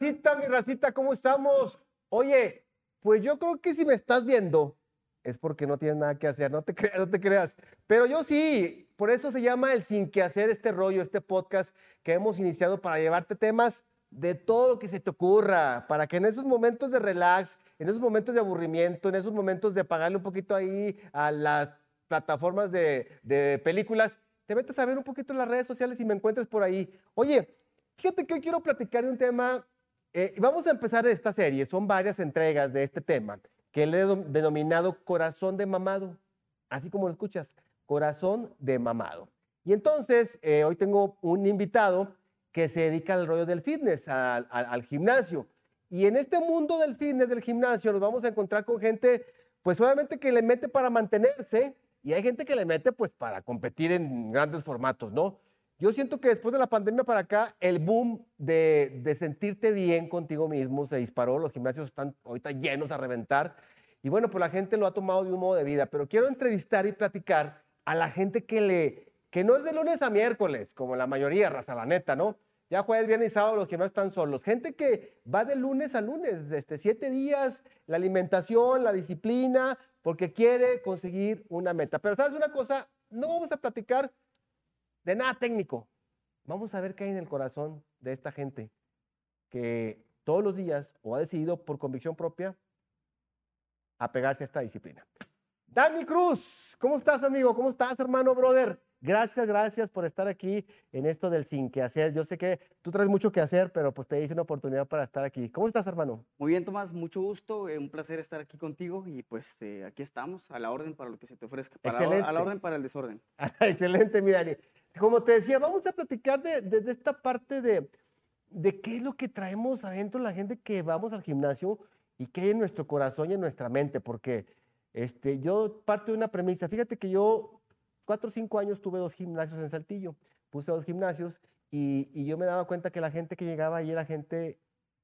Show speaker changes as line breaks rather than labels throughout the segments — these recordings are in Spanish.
racita, mi racita, ¿cómo estamos? Oye, pues yo creo que si me estás viendo es porque no tienes nada que hacer, no te creas, no te creas. Pero yo sí, por eso se llama el sin que hacer este rollo, este podcast que hemos iniciado para llevarte temas de todo lo que se te ocurra, para que en esos momentos de relax, en esos momentos de aburrimiento, en esos momentos de pagarle un poquito ahí a las plataformas de, de películas, te metas a ver un poquito en las redes sociales y me encuentres por ahí. Oye, fíjate que hoy quiero platicar de un tema, eh, vamos a empezar esta serie, son varias entregas de este tema, que le he denominado Corazón de Mamado, así como lo escuchas, Corazón de Mamado. Y entonces, eh, hoy tengo un invitado que se dedica al rollo del fitness, al, al, gimnasio. Y en este mundo del fitness, del gimnasio, nos vamos a encontrar con gente, pues obviamente que le mete para mantenerse y hay gente que le mete pues para competir en grandes formatos, ¿no? Yo siento que después de la pandemia para acá, el boom de, de sentirte bien contigo mismo se disparó, los gimnasios están ahorita llenos a reventar y bueno, pues la gente lo ha tomado de un modo de vida, pero quiero entrevistar y platicar a la gente que le que no es de lunes a miércoles, como la mayoría, raza, la neta, ¿no? Ya jueves, viernes y sábado los no están solos. Gente que va de lunes a lunes, desde siete días, la alimentación, la disciplina, porque quiere conseguir una meta. Pero sabes una cosa, no vamos a platicar de nada técnico. Vamos a ver qué hay en el corazón de esta gente que todos los días o ha decidido por convicción propia apegarse a esta disciplina. Dani Cruz, ¿cómo estás amigo? ¿Cómo estás hermano, brother? Gracias, gracias por estar aquí en esto del sin que hacer. Yo sé que tú traes mucho que hacer, pero pues te hice una oportunidad para estar aquí. ¿Cómo estás, hermano?
Muy bien, Tomás, mucho gusto, eh, un placer estar aquí contigo y pues eh, aquí estamos, a la orden para lo que se te ofrezca, Excelente. a la orden para el desorden.
Excelente, mi Dani. Como te decía, vamos a platicar de, esta parte de, de qué es lo que traemos adentro la gente que vamos al gimnasio y qué hay en nuestro corazón y en nuestra mente, porque este, yo parto de una premisa. Fíjate que yo cuatro o cinco años tuve dos gimnasios en Saltillo, puse dos gimnasios y, yo me daba cuenta que la gente que llegaba ahí era gente,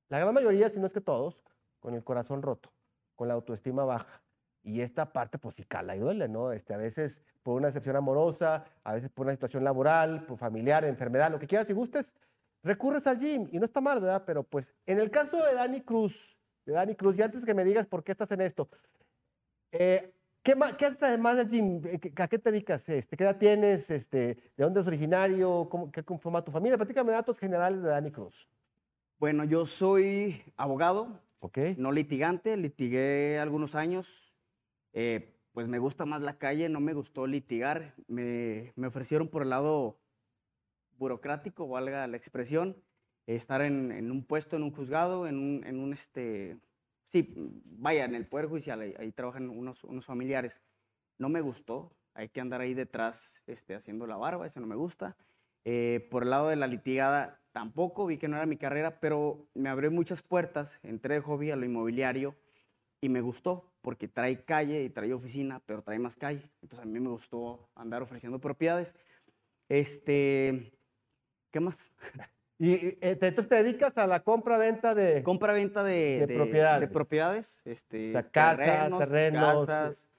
la gran mayoría, si no es que todos, con el corazón roto, con la autoestima baja. Y esta parte, pues sí cala y duele, ¿no? Este, a veces por una excepción amorosa, a veces por una situación laboral, por familiar, enfermedad, lo que quieras y gustes, recurres al gym y no está mal, ¿verdad? Pero pues en el caso de Dani Cruz, de Dani Cruz, y antes que me digas por qué estás en esto, eh, ¿Qué, ¿Qué, haces además del gym? Eh, ¿A qué te dedicas? Este, ¿Qué edad tienes? Este, ¿De dónde es originario? ¿Cómo, ¿Qué conforma tu familia? Platícame datos generales de Dani Cruz.
Bueno, yo soy abogado, okay. no litigante, litigué algunos años. Eh, pues me gusta más la calle, no me gustó litigar. Me, me ofrecieron por el lado burocrático, valga la expresión, estar en, en, un puesto, en un juzgado, en un, en un este, sí, vaya, en el Poder Judicial, ahí, trabajan unos, unos, familiares. No me gustó, hay que andar ahí detrás este, haciendo la barba, eso no me gusta. Eh, por el lado de la litigada, tampoco vi que no era mi carrera, pero me abrió muchas puertas, entré de hobby a lo inmobiliario y me gustó porque trae calle y trae oficina, pero trae más calle. Entonces a mí me gustó andar ofreciendo propiedades. Este, ¿qué más?
Y eh, entonces te dedicas a la compra-venta de...
Compra-venta de, de, propiedades. De propiedades. Este,
o sea, casas, terrenos.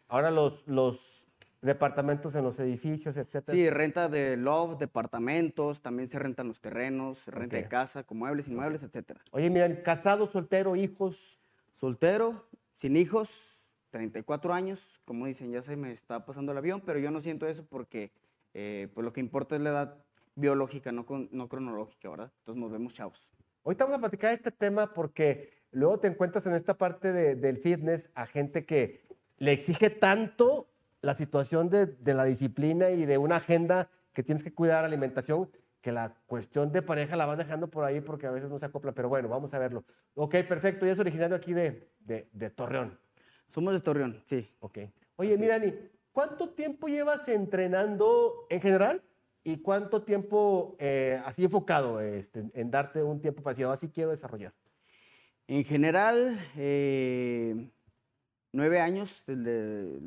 Ahora los, los departamentos en los edificios, etcétera.
Sí, renta de loft, departamentos, también se rentan los terrenos, renta de casa, con muebles, inmuebles, etcétera.
Oye, miren, casado, soltero, hijos.
Soltero, sin hijos, 34 años, como dicen, ya se me está pasando el avión, pero yo no siento eso porque eh, pues lo que importa es la edad biológica, no, no cronológica, ¿verdad? Entonces nos vemos chavos.
Hoy estamos a platicar este tema porque luego te encuentras en esta parte del fitness a gente que le exige tanto la situación de, de, la disciplina y de una agenda que tienes que cuidar alimentación, que la cuestión de pareja la vas dejando por ahí porque a veces no se acopla, pero bueno, vamos a verlo. Ok, perfecto, y es originario aquí de, de, Torreón.
Somos de Torreón, sí.
Ok. Oye, mira, Dani, ¿cuánto tiempo llevas entrenando en general? ¿Y cuánto tiempo eh, así enfocado este, en darte un tiempo para decir, así quiero desarrollar?
En general, eh, nueve años, desde,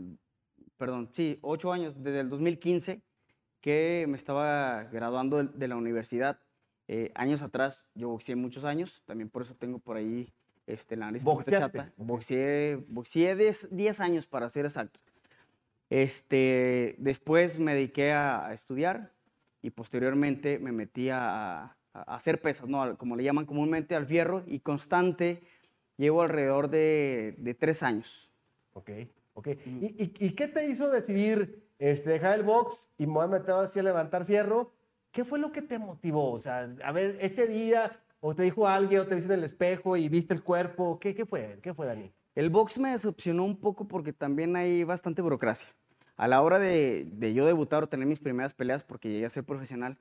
perdón, sí, ocho años, desde el 2015 que me estaba graduando de, la universidad. Eh, años atrás, yo boxeé muchos años, también por eso tengo por ahí este, la nariz chata. Boxeé, boxeé 10 años para ser exacto. Este, después me dediqué a estudiar, y posteriormente me metí a, hacer pesas, ¿no? Como le llaman comúnmente al fierro, y constante llevo alrededor de, de tres años.
Ok, ok. ¿Y, y, qué te hizo decidir este, dejar el box y me voy a meter así a levantar fierro? ¿Qué fue lo que te motivó? O sea, a ver, ese día, o te dijo alguien, o te viste en el espejo y viste el cuerpo, ¿qué, qué fue? ¿Qué fue, Dani?
El box me decepcionó un poco porque también hay bastante burocracia. A la hora de, de yo debutar o tener mis primeras peleas, porque llegué a ser profesional,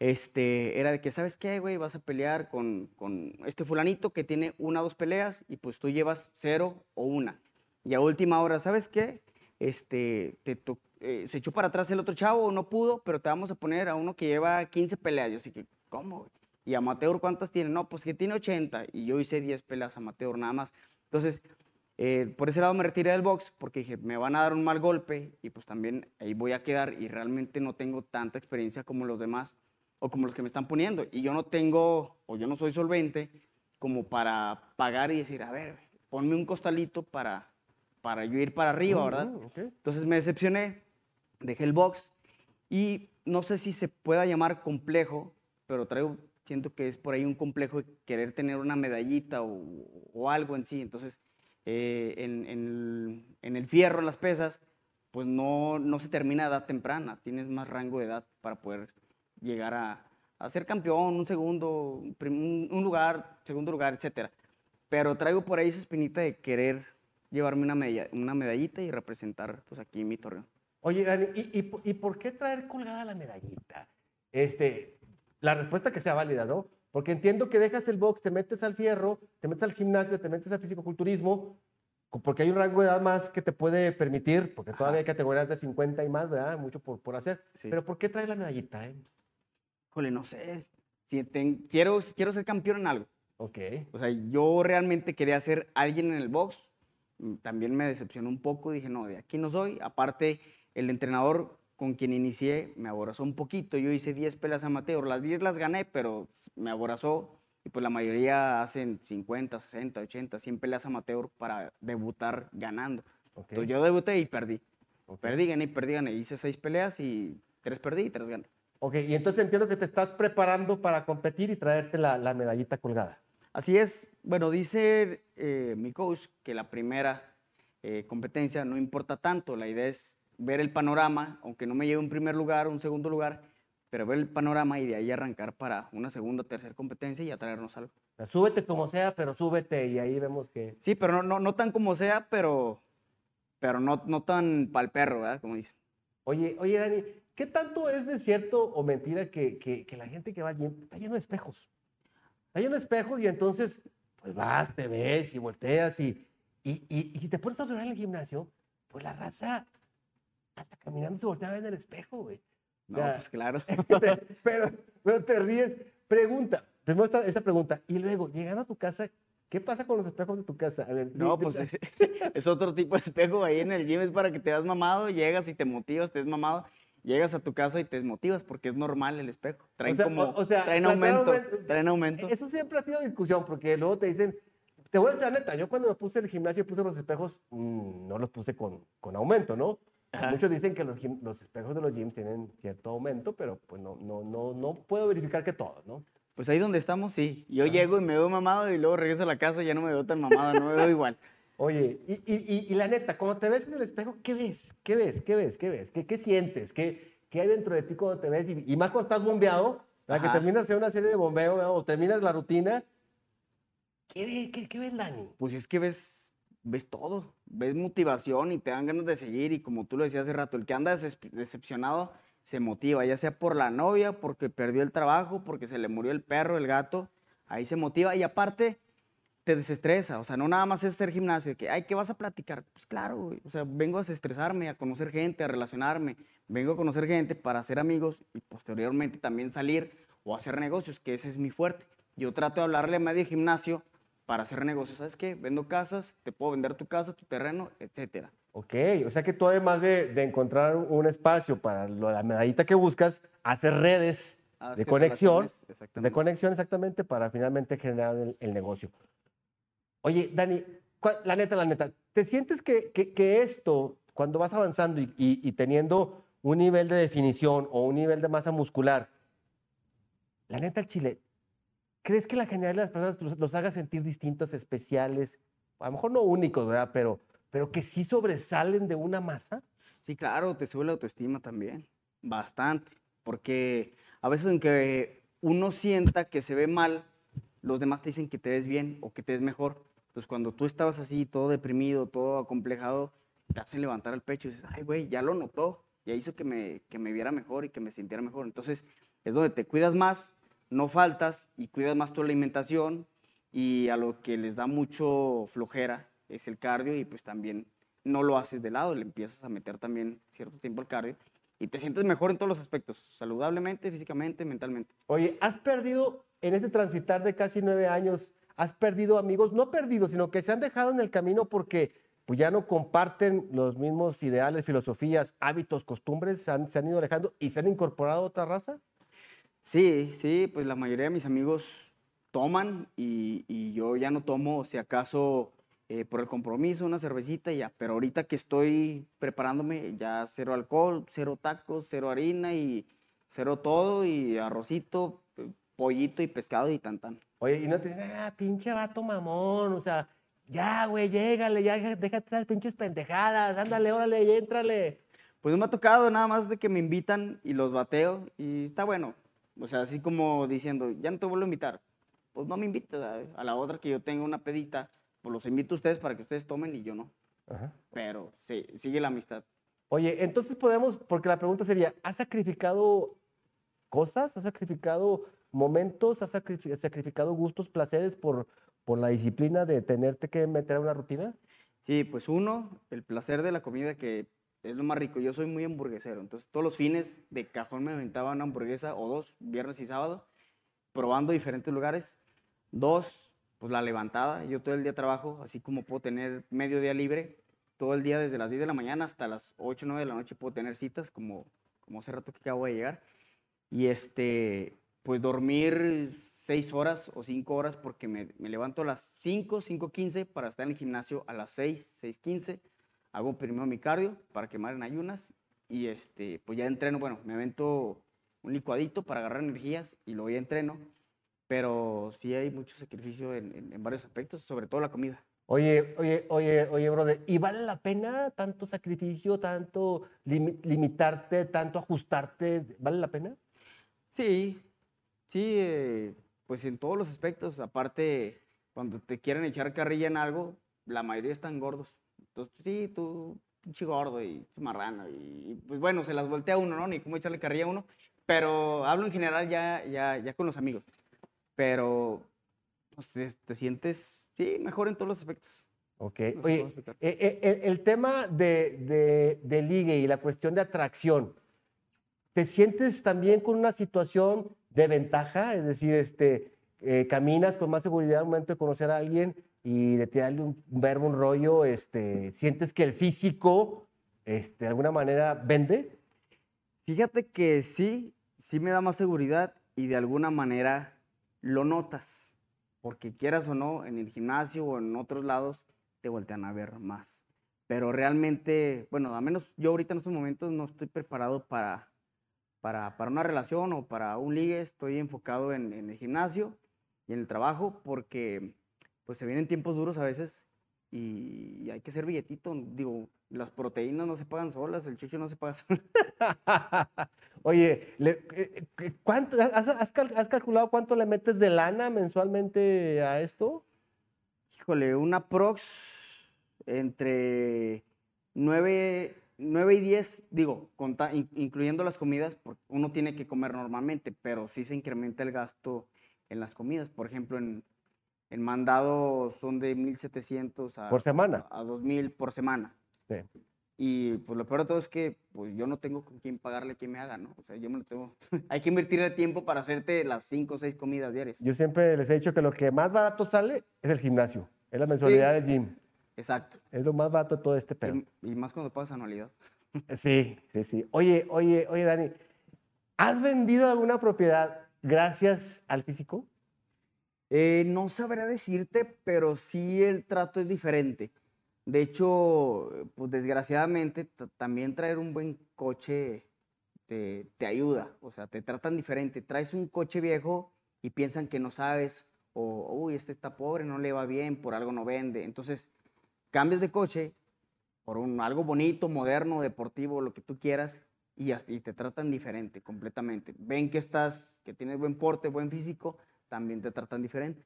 este, era de que, ¿sabes qué, güey? Vas a pelear con, con, este fulanito que tiene una o dos peleas y pues tú llevas cero o una. Y a última hora, ¿sabes qué? Este, te eh, se echó para atrás el otro chavo, no pudo, pero te vamos a poner a uno que lleva 15 peleas. Yo así que, ¿cómo? Güey? ¿Y amateur cuántas tiene? No, pues que tiene 80. Y yo hice 10 peleas amateur nada más. Entonces, eh, por ese lado me retiré del box porque dije, me van a dar un mal golpe y pues también ahí voy a quedar y realmente no tengo tanta experiencia como los demás o como los que me están poniendo. Y yo no tengo, o yo no soy solvente como para pagar y decir, a ver, ponme un costalito para, para yo ir para arriba, ¿verdad? Entonces me decepcioné, dejé el box y no sé si se pueda llamar complejo, pero traigo, siento que es por ahí un complejo de querer tener una medallita o, algo en sí. Entonces, eh, en, el fierro, en las pesas, pues no, no se termina a edad temprana, tienes más rango de edad para poder llegar a, ser campeón, un segundo, un, lugar, segundo lugar, etc. Pero traigo por ahí esa espinita de querer llevarme una, una medallita y representar pues aquí mi torneo.
Oye, Dani, ¿y, y, por qué traer colgada la medallita? Este, la respuesta que sea válida, ¿no? Porque entiendo que dejas el box, te metes al fierro, te metes al gimnasio, te metes al fisicoculturismo, porque hay un rango de edad más que te puede permitir, porque todavía hay categorías de 50 y más, ¿verdad? Mucho por, por hacer. Pero ¿por qué traer la medallita, eh?
Jole, no sé. Si quiero, quiero ser campeón en algo.
Ok.
O sea, yo realmente quería ser alguien en el box. Mm, también me decepcionó un poco. Dije, no, de aquí no soy. Aparte, el entrenador con quien inicié me aborazó un poquito. Yo hice 10 peleas amateur. Las 10 las gané, pero me aborazó. Y pues la mayoría hacen 50, 60, 80, 100 peleas amateur para debutar ganando. Entonces yo debuté y perdí. Perdí, gané y perdí, gané. Hice 6 peleas y 3 perdí y 3 gané.
Ok, y entonces entiendo que te estás preparando para competir y traerte la, medallita colgada.
Así es. Bueno, dice eh, mi coach que la primera eh, competencia no importa tanto. La idea es ver el panorama, aunque no me lleve un primer lugar o un segundo lugar, pero ver el panorama y de ahí arrancar para una segunda o tercera competencia y atraernos algo.
súbete como sea, pero súbete y ahí vemos que...
Sí, pero no, no, no tan como sea, pero, pero no, no tan pa'l perro, ¿verdad? Como dicen.
Oye, oye, Dani, ¿Qué tanto es de cierto o mentira que, que, la gente que va allí está lleno de espejos? Está lleno de espejos y entonces, pues vas, te ves y volteas y, y, y, y si te pones a observar en el gimnasio, pues la raza hasta caminando se voltea a ver en el espejo, güey.
no, pues claro.
pero, pero te ríes. Pregunta, primero esta, esta pregunta, y luego, llegando a tu casa, ¿Qué pasa con los espejos de tu casa? A ver,
no, pues es otro tipo de espejo ahí en el gym, es para que te veas mamado, llegas y te motivas, te ves mamado llegas a tu casa y te desmotivas porque es normal el espejo. Traen como, traen aumento, traen aumento.
Eso siempre ha sido discusión porque luego te dicen, te voy a decir la neta, yo cuando me puse el gimnasio y puse los espejos, mm, no los puse con, con aumento, ¿no? Muchos dicen que los, los, espejos de los gyms tienen cierto aumento, pero pues no, no, no, no puedo verificar que todos, ¿no?
Pues ahí donde estamos, sí. Yo llego y me veo mamado y luego regreso a la casa y ya no me veo tan mamado, no me veo igual.
Oye, y, y, y, la neta, cuando te ves en el espejo, ¿qué ves? ¿Qué ves? ¿Qué ves? ¿Qué ves? ¿Qué, qué sientes? ¿Qué, ¿Qué hay dentro de ti cuando te ves? Y, más cuando estás bombeado, para que terminas de hacer una serie de bombeo o terminas la rutina. ¿Qué, qué, qué ves, Dani?
Pues es que ves, ves todo. Ves motivación y te dan ganas de seguir. Y como tú lo decías hace rato, el que anda decepcionado se motiva, ya sea por la novia, porque perdió el trabajo, porque se le murió el perro, el gato. Ahí se motiva. Y aparte te desestresa, o sea, no nada más es hacer gimnasio, que, ay, ¿qué vas a platicar? Pues claro, o sea, vengo a desestresarme, a conocer gente, a relacionarme, vengo a conocer gente para hacer amigos y posteriormente también salir o hacer negocios, que ese es mi fuerte. Yo trato de hablarle a medio gimnasio para hacer negocios, ¿sabes qué? Vendo casas, te puedo vender tu casa, tu terreno, etcétera.
Ok, o sea que tú además de, encontrar un espacio para la medallita que buscas, hacer redes de conexión, de conexión exactamente para finalmente generar el negocio. Oye, Dani, la neta, la neta, ¿te sientes que, que, esto, cuando vas avanzando y, teniendo un nivel de definición o un nivel de masa muscular, la neta, el chile, ¿crees que la generalidad de las personas los, los, haga sentir distintos, especiales? A lo mejor no únicos, ¿verdad? Pero, pero que sí sobresalen de una masa.
Sí, claro, te sube la autoestima también, bastante, porque a veces aunque uno sienta que se ve mal, los demás te dicen que te ves bien o que te ves mejor. Entonces, cuando tú estabas así, todo deprimido, todo acomplejado, te hacen levantar el pecho y dices, ay, güey, ya lo notó, ya hizo que me, que me viera mejor y que me sintiera mejor. Entonces, es donde te cuidas más, no faltas y cuidas más tu alimentación y a lo que les da mucho flojera es el cardio y pues también no lo haces de lado, le empiezas a meter también cierto tiempo al cardio y te sientes mejor en todos los aspectos, saludablemente, físicamente, mentalmente.
Oye, ¿has perdido en este transitar de casi nueve años, has perdido amigos? No perdido, sino que se han dejado en el camino porque pues ya no comparten los mismos ideales, filosofías, hábitos, costumbres, se han, se han ido alejando y se han incorporado a otra raza?
Sí, sí, pues la mayoría de mis amigos toman y, y yo ya no tomo, si acaso eh, por el compromiso, una cervecita y ya. Pero ahorita que estoy preparándome, ya cero alcohol, cero tacos, cero harina y cero todo y arrocito, pollito y pescado y tan tan.
Oye, y no te dicen, ah, pinche vato mamón, o sea, ya, güey, llégale, ya déjate esas pinches pendejadas, ándale, órale, y éntrale.
Pues no me ha tocado nada más de que me invitan y los bateo y está bueno. O sea, así como diciendo, ya no te vuelvo a invitar. Pues no me invites a la otra que yo tenga una pedita pues los invito a ustedes para que ustedes tomen y yo no. Pero sí, sigue la amistad.
Oye, entonces podemos, porque la pregunta sería, ¿has sacrificado cosas? ¿Has sacrificado momentos? ¿Has sacrificado gustos, placeres por, por la disciplina de tenerte que meter a una rutina?
Sí, pues uno, el placer de la comida que es lo más rico. Yo soy muy hamburguesero, entonces todos los fines de cajón me aventaba una hamburguesa o dos, viernes y sábado, probando diferentes lugares. Dos, pues la levantada. Yo todo el día trabajo, así como puedo tener medio día libre, todo el día desde las 10 de la mañana hasta las 8 o 9 de la noche puedo tener citas, como, como hace rato que acabo de llegar. Y este, pues dormir 6 horas o 5 horas porque me, me levanto a las 5, 5.15 para estar en el gimnasio a las 6, 6.15. Hago primero mi cardio para quemar en ayunas y este, pues ya entreno, bueno, me avento un licuadito para agarrar energías y luego ya entreno pero sí hay mucho sacrificio en, en, varios aspectos, sobre todo la comida.
Oye, oye, oye, oye, brother, ¿y vale la pena tanto sacrificio, tanto limitarte, tanto ajustarte? ¿Vale la pena?
Sí, sí, eh, pues en todos los aspectos. Aparte, cuando te quieren echar carrilla en algo, la mayoría están gordos. Entonces, sí, tú, pinche gordo y marrano. Y, pues bueno, se las voltea uno, ¿no? Ni cómo echarle carrilla a uno. Pero hablo en general ya, ya, ya con los amigos pero pues, te, sientes, sí, mejor en todos los aspectos.
Ok. Oye, eh, eh, el, tema de, de, ligue y la cuestión de atracción, ¿te sientes también con una situación de ventaja? Es decir, este, eh, caminas con más seguridad al momento de conocer a alguien y de tirarle un, verbo, un rollo, este, ¿sientes que el físico, este, de alguna manera, vende?
Fíjate que sí, sí me da más seguridad y de alguna manera lo notas, porque quieras o no, en el gimnasio o en otros lados te voltean a ver más. Pero realmente, bueno, a menos yo ahorita en estos momentos no estoy preparado para, para, para una relación o para un ligue, estoy enfocado en, en el gimnasio y en el trabajo porque pues se vienen tiempos duros a veces y hay que ser billetito. Digo, las proteínas no se pagan solas, el chucho no se paga solo.
Oye, eh, eh, ¿cuánto, has, calculado cuánto le metes de lana mensualmente a esto?
Híjole, una prox entre 9, y 10, digo, incluyendo las comidas, porque uno tiene que comer normalmente, pero sí se incrementa el gasto en las comidas. Por ejemplo, en, en mandado son de 1.700 a,
¿Por semana?
a 2.000 por semana. Y pues lo peor de todo es que pues yo no tengo con quién pagarle que me haga, ¿no? O sea, yo me lo tengo. Hay que invertir el tiempo para hacerte las cinco o seis comidas diarias.
Yo siempre les he dicho que lo que más barato sale es el gimnasio, es la mensualidad del gym.
Exacto.
Es lo más barato de todo este pedo.
Y, más cuando pagas anualidad.
Sí, sí, sí. Oye, oye, oye, Dani, ¿has vendido alguna propiedad gracias al físico?
Eh, no sabré decirte, pero sí el trato es diferente. De hecho, pues desgraciadamente también traer un buen coche te, te ayuda, o sea, te tratan diferente. Traes un coche viejo y piensan que no sabes, o, uy, este está pobre, no le va bien, por algo no vende. Entonces, cambias de coche por un, algo bonito, moderno, deportivo, lo que tú quieras, y, y te tratan diferente completamente. Ven que estás, que tienes buen porte, buen físico, también te tratan diferente.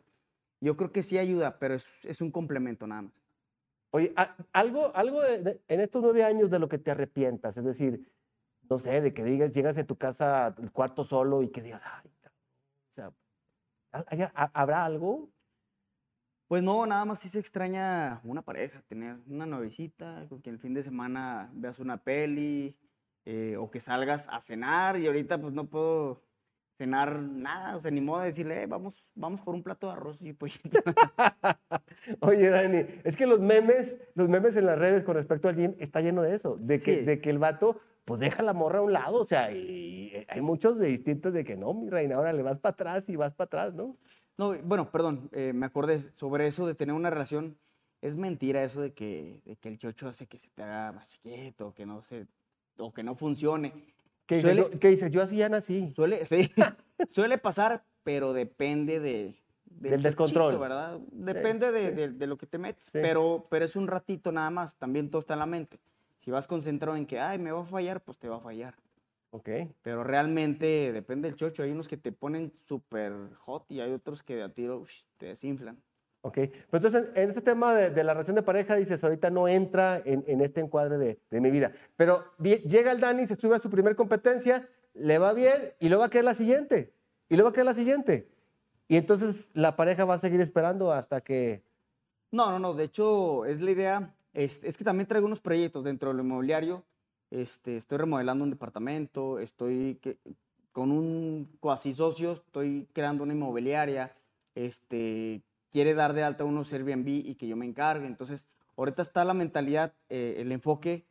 Yo creo que sí ayuda, pero es, es un complemento nada más.
Oye, algo, algo en estos nueve años de lo que te arrepientas, es decir, no sé, de que digas, llegas a tu casa, el cuarto solo y que digas, ay, o sea, ¿habrá algo?
Pues no, nada más sí se extraña una pareja, tener una novicita con quien el fin de semana veas una peli eh, o que salgas a cenar y ahorita pues no puedo cenar nada, se animó a decirle, eh, vamos, vamos por un plato de arroz y pollito.
Oye, Dani, es que los memes, los memes en las redes con respecto al gym está lleno de eso, de que, de que el vato pues deja la morra a un lado, o sea, y hay muchos de distintos de que no, mi reina, ahora le vas para atrás y vas para atrás, ¿no?
No, bueno, perdón, eh, me acordé sobre eso de tener una relación. Es mentira eso de que, de que el chocho hace que se te haga más chiquito, que no se, o que no funcione.
¿Qué dice? Yo, ¿Qué dice? Yo así ya nací.
Suele, sí, suele pasar, pero depende de,
del descontrol.
¿verdad? Depende de, de, lo que te metes, pero, pero es un ratito nada más, también todo está en la mente. Si vas concentrado en que, ay, me va a fallar, pues te va a fallar.
Ok.
Pero realmente depende del chocho. Hay unos que te ponen súper hot y hay otros que a tiro te desinflan.
Ok. Pero entonces, en este tema de, la relación de pareja, dices, ahorita no entra en, en este encuadre de, de, mi vida. Pero llega el Dani, se sube a su primer competencia, le va bien y luego va a quedar la siguiente. Y luego va a quedar la siguiente. Y entonces la pareja va a seguir esperando hasta que...
No, no, no. De hecho, es la idea es, que también traigo unos proyectos dentro del inmobiliario. Este, estoy remodelando un departamento, estoy con un cuasi socio, estoy creando una inmobiliaria. Este, quiere dar de alta unos Airbnb y que yo me encargue. Entonces, ahorita está la mentalidad, eh, el enfoque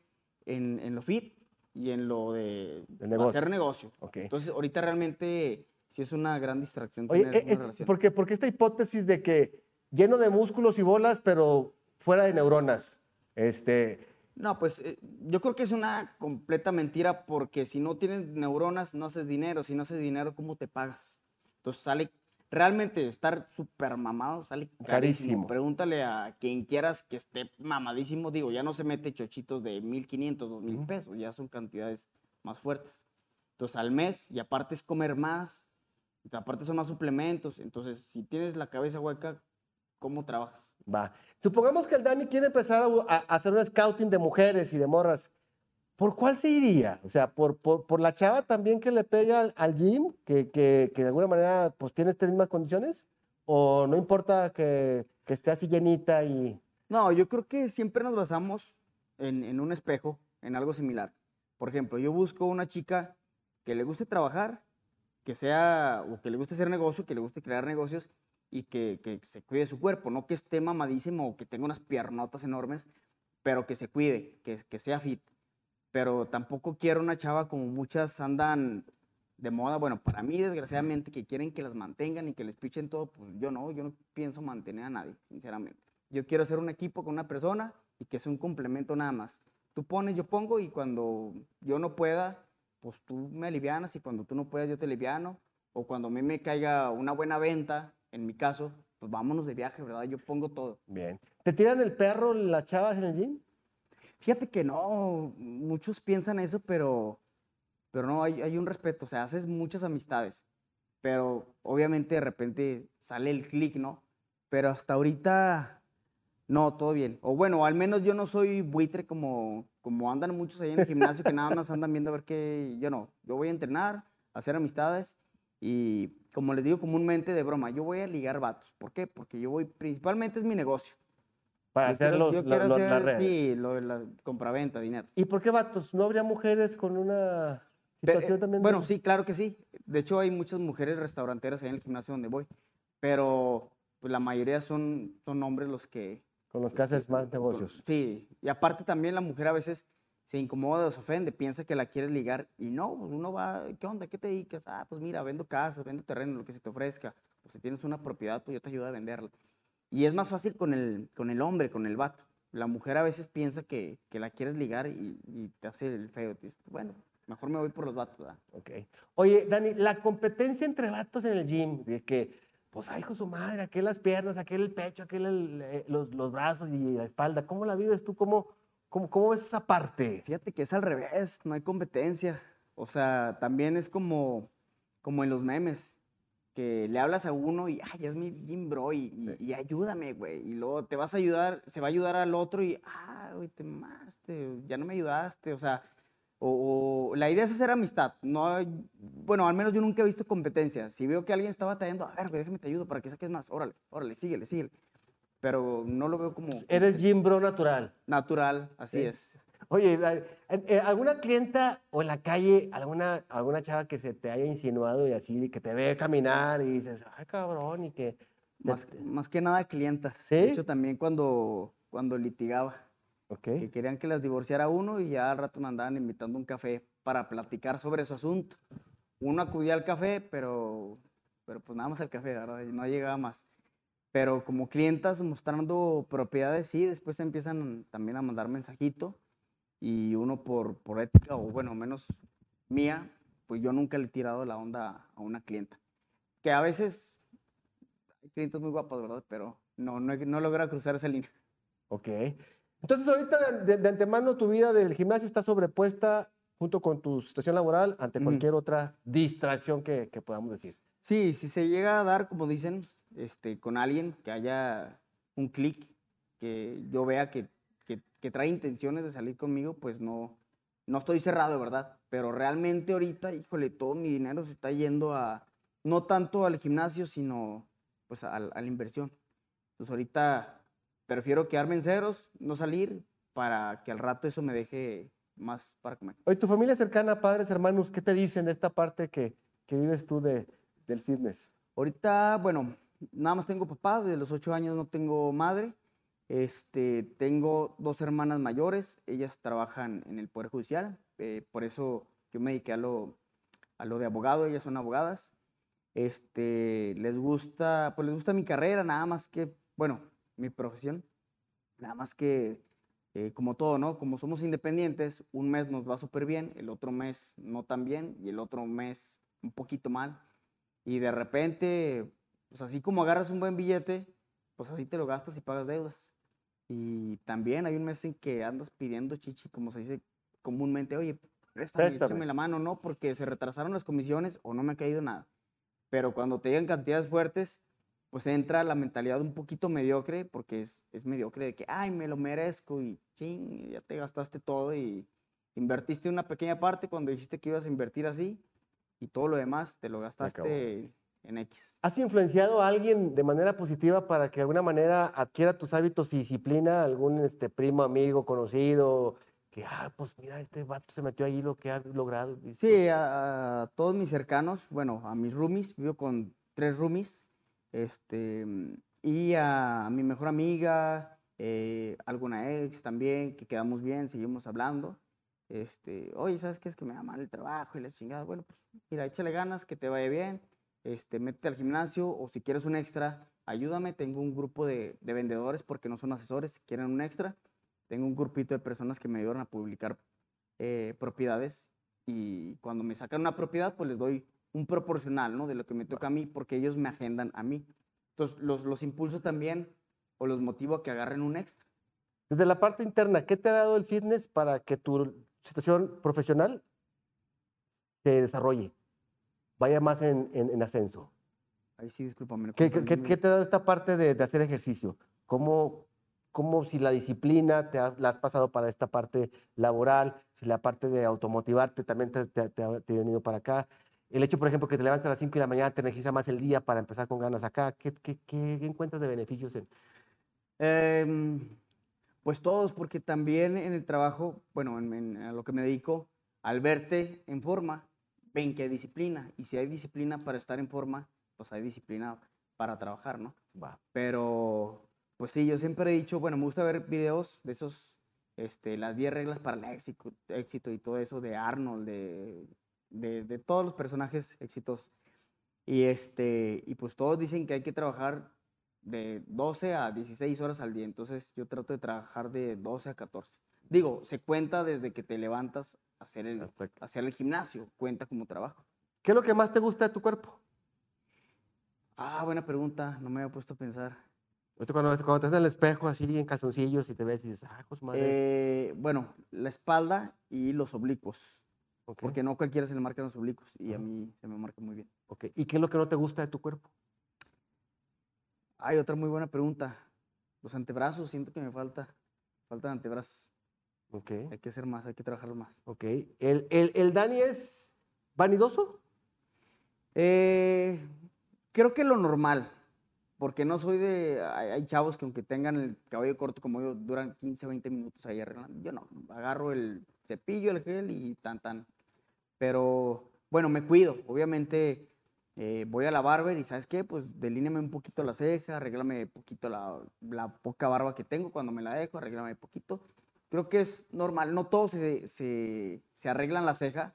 en, en, lo fit y en lo de hacer negocio. Entonces, ahorita realmente sí es una gran distracción tener
eh, una relación. Porque, porque esta hipótesis de que lleno de músculos y bolas, pero fuera de neuronas. Este,
no, pues eh, yo creo que es una completa mentira porque si no tienes neuronas no haces dinero, si no haces dinero, ¿cómo te pagas? Entonces sale, realmente estar súper mamado sale carísimo. Pregúntale a quien quieras que esté mamadísimo, digo, ya no se mete chochitos de 1.500, 2.000 pesos, ya son cantidades más fuertes. Entonces al mes, y aparte es comer más, y aparte son más suplementos, entonces si tienes la cabeza hueca, ¿cómo trabajas?
Va. Supongamos que el Dani quiere empezar a, hacer un scouting de mujeres y de morras. ¿Por cuál se iría? O sea, ¿por, por, la chava también que le pega al, gym, que, que, que, de alguna manera pues tiene estas mismas condiciones? ¿O no importa que, que, esté así llenita y...?
No, yo creo que siempre nos basamos en, en un espejo, en algo similar. Por ejemplo, yo busco una chica que le guste trabajar, que sea, o que le guste hacer negocio, que le guste crear negocios y que, que, se cuide su cuerpo, no que esté mamadísimo o que tenga unas piernotas enormes, pero que se cuide, que, que sea fit. Pero tampoco quiero una chava como muchas andan de moda, bueno, para mí desgraciadamente que quieren que las mantengan y que les pichen todo, pues yo no, yo no pienso mantener a nadie, sinceramente. Yo quiero hacer un equipo con una persona y que sea un complemento nada más. Tú pones, yo pongo y cuando yo no pueda, pues tú me alivianas y cuando tú no puedas yo te aliviano. O cuando a mí me caiga una buena venta, en mi caso, pues vámonos de viaje, ¿verdad? Yo pongo todo.
Bien. ¿Te tiran el perro las chavas en el gym?
Fíjate que no, muchos piensan eso, pero, pero no, hay, hay un respeto, o sea, haces muchas amistades, pero obviamente de repente sale el clic, ¿no? Pero hasta ahorita, no, todo bien. O bueno, al menos yo no soy buitre como, como andan muchos ahí en el gimnasio que nada más andan viendo a ver qué, yo no, yo voy a entrenar, a hacer amistades y como les digo comúnmente de broma, yo voy a ligar vatos. ¿Por qué? Porque yo voy, principalmente es mi negocio.
Para hacer los, yo quiero hacer,
Sí, lo de la compraventa, dinero.
¿Y por qué vatos? ¿No habría mujeres con una situación también?
Bueno, sí, claro que sí. De hecho, hay muchas mujeres restauranteras ahí en el gimnasio donde voy. Pero pues, la mayoría son, son hombres los que...
Con los que haces más negocios.
sí, y aparte también la mujer a veces se incomoda o se ofende, piensa que la quieres ligar y no, pues, uno va, ¿qué onda? ¿Qué te dedicas? Ah, pues mira, vendo casas, vendo terreno, lo que se te ofrezca. O si tienes una propiedad, pues yo te ayudo a venderla. Y es más fácil con el, con el hombre, con el vato. La mujer a veces piensa que, que la quieres ligar y, te hace el feo. Te dice, bueno, mejor me voy por los vatos, ¿verdad?
Ok. Oye, Dani, la competencia entre vatos en el gym, de que, pues, ay, hijo su madre, aquel las piernas, aquel el pecho, aquel eh, los, los, brazos y la espalda, ¿cómo la vives tú? ¿Cómo, cómo, cómo ves esa parte?
Fíjate que es al revés, no hay competencia. O sea, también es como, como en los memes que le hablas a uno y, ay, es mi gym bro y, y, ayúdame, güey. Y luego te vas a ayudar, se va a ayudar al otro y, ah, güey, te mamaste, ya no me ayudaste. O sea, o, la idea es hacer amistad. No, bueno, al menos yo nunca he visto competencia. Si veo que alguien está batallando, a ver, güey, déjame te ayudo para que saques más. Órale, órale, síguele, síguele. Pero no lo veo como...
Eres gym bro natural.
Natural, así es.
Oye, eh, ¿alguna clienta o en la calle, alguna, alguna chava que se te haya insinuado y así, que te ve caminar y dices, ay, cabrón, y que...
Más, más que nada clientas. ¿Sí? De hecho, también cuando, cuando litigaba. Okay. Que querían que las divorciara uno y ya al rato me andaban invitando a un café para platicar sobre su asunto. Uno acudía al café, pero, pero pues nada más al café, ¿verdad? Y no llegaba más. Pero como clientas mostrando propiedades, sí, después empiezan también a mandar mensajito y uno por, por ética, o bueno, menos mía, pues yo nunca le he tirado la onda a una clienta. Que a veces hay clientes muy guapos, ¿verdad? Pero no, no, no logra cruzar esa línea.
Ok. Entonces, ahorita de, antemano tu vida del gimnasio está sobrepuesta junto con tu situación laboral ante cualquier otra distracción que, que, podamos decir.
Sí, si se llega a dar, como dicen, este, con alguien que haya un clic, que yo vea que que, trae intenciones de salir conmigo, pues no, no estoy cerrado, ¿verdad? Pero realmente ahorita, híjole, todo mi dinero se está yendo a, no tanto al gimnasio, sino pues a, la inversión. Entonces ahorita prefiero quedarme en ceros, no salir, para que al rato eso me deje más para comer.
Oye, tu familia cercana, padres, hermanos, ¿qué te dicen de esta parte que, que vives tú de, del fitness?
Ahorita, bueno, nada más tengo papá, de los ocho años no tengo madre. Este, tengo dos hermanas mayores, ellas trabajan en el Poder Judicial, eh, por eso yo me dediqué a lo, de abogado, ellas son abogadas. Este, les gusta, pues les gusta mi carrera, nada más que, bueno, mi profesión, nada más que, eh, como todo, ¿no? Como somos independientes, un mes nos va súper bien, el otro mes no tan bien y el otro mes un poquito mal. Y de repente, pues así como agarras un buen billete, pues así te lo gastas y pagas deudas. Y también hay un mes en que andas pidiendo chichi, como se dice comúnmente, oye, préstame, échame la mano, no, porque se retrasaron las comisiones o no me ha caído nada. Pero cuando te llegan cantidades fuertes, pues entra la mentalidad un poquito mediocre, porque es, es mediocre de que, ay, me lo merezco y ching, ya te gastaste todo y invertiste una pequeña parte cuando dijiste que ibas a invertir así y todo lo demás te lo gastaste en X.
¿Has influenciado a alguien de manera positiva para que de alguna manera adquiera tus hábitos y disciplina? ¿Algún este, primo, amigo, conocido? Que, ah, pues mira, este vato se metió ahí lo que ha logrado.
Sí, a, todos mis cercanos, bueno, a mis roomies, vivo con tres roomies, este, y a, mi mejor amiga, eh, alguna ex también, que quedamos bien, seguimos hablando. Este, oye, ¿sabes qué es que me da mal el trabajo y la chingada? Bueno, pues mira, échale ganas, que te vaya bien este, métete al gimnasio o si quieres un extra, ayúdame. Tengo un grupo de, vendedores porque no son asesores, quieren un extra. Tengo un grupito de personas que me ayudan a publicar eh, propiedades y cuando me sacan una propiedad, pues les doy un proporcional, ¿no? De lo que me toca a mí porque ellos me agendan a mí. Entonces, los, los impulso también o los motivo a que agarren un extra.
Desde la parte interna, ¿qué te ha dado el fitness para que tu situación profesional se desarrolle? Vaya más en, en, ascenso.
Ahí sí, discúlpame.
¿Qué, qué, qué, te da esta parte de, de hacer ejercicio? ¿Cómo, ¿Cómo, si la disciplina te la has pasado para esta parte laboral, si la parte de automotivarte también te, te, te, ha venido para acá? El hecho, por ejemplo, que te levantas a las 5 de la mañana te energiza más el día para empezar con ganas acá. ¿Qué, qué, qué encuentras de beneficios en...?
Eh, pues todos, porque también en el trabajo, bueno, en, en, a lo que me dedico, al verte en forma, ven que hay disciplina. Y si hay disciplina para estar en forma, pues hay disciplina para trabajar, ¿no? Va. Pero, pues sí, yo siempre he dicho, bueno, me gusta ver videos de esos, este, las 10 reglas para el éxito, éxito y todo eso de Arnold, de, de, de, todos los personajes exitosos. Y, este, y pues todos dicen que hay que trabajar de 12 a 16 horas al día. Entonces yo trato de trabajar de 12 a 14. Digo, se cuenta desde que te levantas a hacer el, hacer el gimnasio, cuenta como trabajo.
¿Qué es lo que más te gusta de tu cuerpo?
Ah, buena pregunta, no me había puesto a pensar.
Cuando, cuando te en el espejo así en calzoncillos y te ves y dices, ah, pues madre.
Eh, bueno, la espalda y los oblicuos. Porque no cualquiera se le marcan los oblicuos y a mí se me marca muy bien.
Okay. ¿Y qué es lo que no te gusta de tu cuerpo?
Hay otra muy buena pregunta. Los antebrazos, siento que me falta. Faltan antebrazos.
Ok.
Hay que hacer más, hay que trabajar más.
Ok. ¿El, el, el Dani es vanidoso?
Eh, creo que lo normal. Porque no soy de. Hay, chavos que, aunque tengan el cabello corto como yo, duran 15, 20 minutos ahí arreglando. Yo no. Agarro el cepillo, el gel y tan, tan. Pero bueno, me cuido. Obviamente eh, voy a la barber y ¿sabes qué? Pues delíneame un poquito la ceja, arréglame un poquito la, la, poca barba que tengo cuando me la dejo, arréglame un poquito. Creo que es normal, no todos se, se, se arreglan la ceja,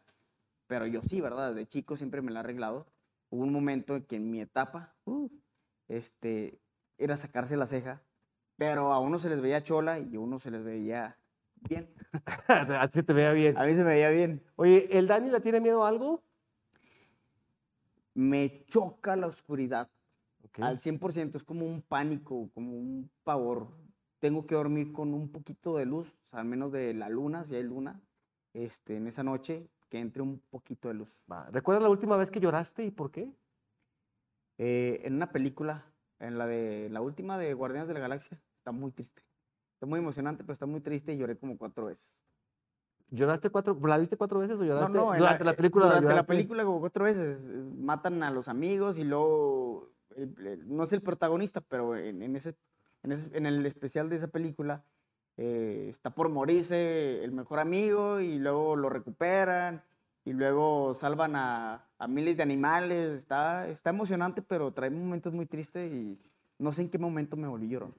pero yo sí, ¿verdad? De chico siempre me la he arreglado. Hubo un momento en que en mi etapa, uh, este, era sacarse la ceja, pero a uno se les veía chola y a uno se les veía bien.
a ti te veía bien.
A mí se me veía bien.
Oye, ¿el Dani le tiene miedo a algo?
Me choca la oscuridad. Al 100%, es como un pánico, como un pavor. Tengo que dormir con un poquito de luz, o sea, al menos de la luna, si hay luna, este, en esa noche, que entre un poquito de luz.
¿Recuerdas la última vez que lloraste y por qué?
Eh, en una película, en la de la última de Guardianes de la Galaxia, está muy triste. Está muy emocionante, pero está muy triste y lloré como cuatro veces.
¿Lloraste cuatro? ¿La viste cuatro veces o lloraste
no, no,
durante la, película?
Durante la película como cuatro veces. Matan a los amigos y luego, no es el protagonista, pero en, ese, en, el especial de esa película eh, está por morirse el mejor amigo y luego lo recuperan y luego salvan a, a miles de animales. Está, está emocionante, pero trae momentos muy tristes y no sé en qué momento me volví llorón.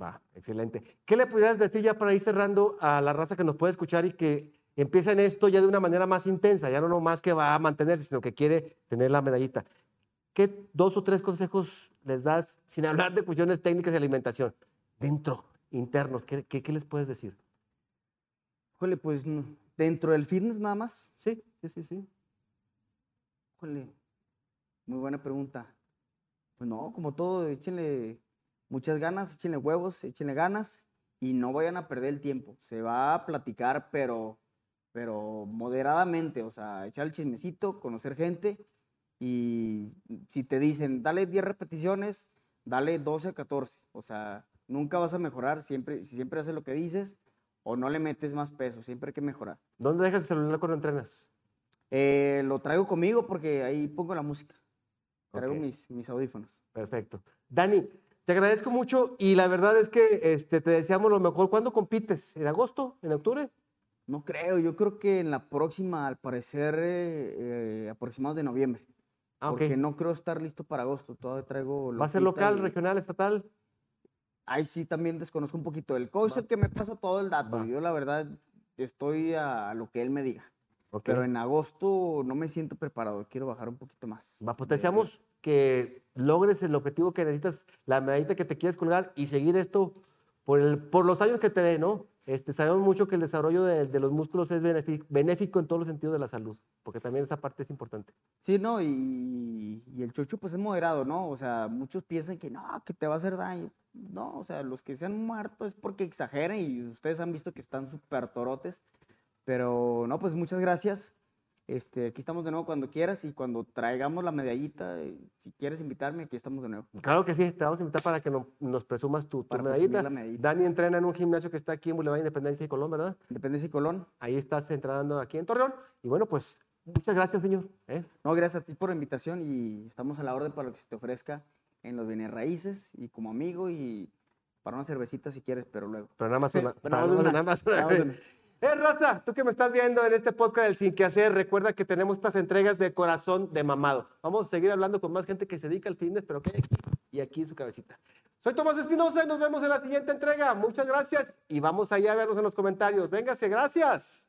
Va, excelente. ¿Qué le pudieras decir ya para ir cerrando a la raza que nos puede escuchar y que empieza en esto ya de una manera más intensa, ya no nomás que va a mantenerse, sino que quiere tener la medallita? ¿Qué dos o tres consejos les das, sin hablar de cuestiones técnicas de alimentación, dentro, internos? ¿Qué, qué, les puedes decir?
Jole, pues dentro del fitness nada más.
Sí, sí, sí, sí.
Jole, muy buena pregunta. Pues no, como todo, échenle muchas ganas, échenle huevos, échenle ganas y no vayan a perder el tiempo. Se va a platicar, pero, pero moderadamente, o sea, echar el chismecito, conocer gente y si te dicen, dale 10 repeticiones, dale 12 a 14. O sea, nunca vas a mejorar siempre, si siempre haces lo que dices o no le metes más peso, siempre hay que mejorar.
¿Dónde dejas el celular cuando entrenas?
Eh, lo traigo conmigo porque ahí pongo la música. Traigo mis, mis audífonos.
Perfecto. Dani, te agradezco mucho y la verdad es que este, te deseamos lo mejor. ¿Cuándo compites? ¿En agosto? ¿En octubre?
No creo, yo creo que en la próxima, al parecer, eh, eh, aproximados de noviembre. Ah, porque no creo estar listo para agosto, todavía traigo...
¿Va a ser local, regional, estatal?
Ahí sí también desconozco un poquito. El coach es el que me pasa todo el dato. Yo la verdad estoy a lo que él me diga. Pero en agosto no me siento preparado, quiero bajar un poquito más.
Va, pues deseamos que logres el objetivo que necesitas, la medallita que te quieres colgar y seguir esto por, el, por los años que te dé, ¿no? Este, sabemos mucho que el desarrollo de, los músculos es benéfico, en todos los sentidos de la salud, porque también esa parte es importante.
Sí, no, y, y, el chocho pues es moderado, ¿no? O sea, muchos piensan que no, que te va a hacer daño. No, o sea, los que se han muerto es porque exageran y ustedes han visto que están súper torotes. Pero no, pues muchas gracias. Este, aquí estamos de nuevo cuando quieras y cuando traigamos la medallita, eh, si quieres invitarme, aquí estamos de nuevo.
Claro que sí, te vamos a invitar para que nos presumas tu, medallita. Dani entrena en un gimnasio que está aquí en Boulevard Independencia y Colón, ¿verdad?
Independencia y Colón.
Ahí estás entrenando aquí en Torreón. Y bueno, pues muchas gracias, señor. ¿eh?
No, gracias a ti por la invitación y estamos a la orden para lo que se te ofrezca en los bienes raíces y como amigo y para una cervecita si quieres, pero luego.
Pero nada más una. nada más Eh, Rosa, tú que me estás viendo en este podcast del Sin Que Hacer, recuerda que tenemos estas entregas de corazón de mamado. Vamos a seguir hablando con más gente que se dedica al fitness, pero que hay aquí y aquí en su cabecita. Soy Tomás Espinosa y nos vemos en la siguiente entrega. Muchas gracias y vamos allá a vernos en los comentarios. Véngase, gracias.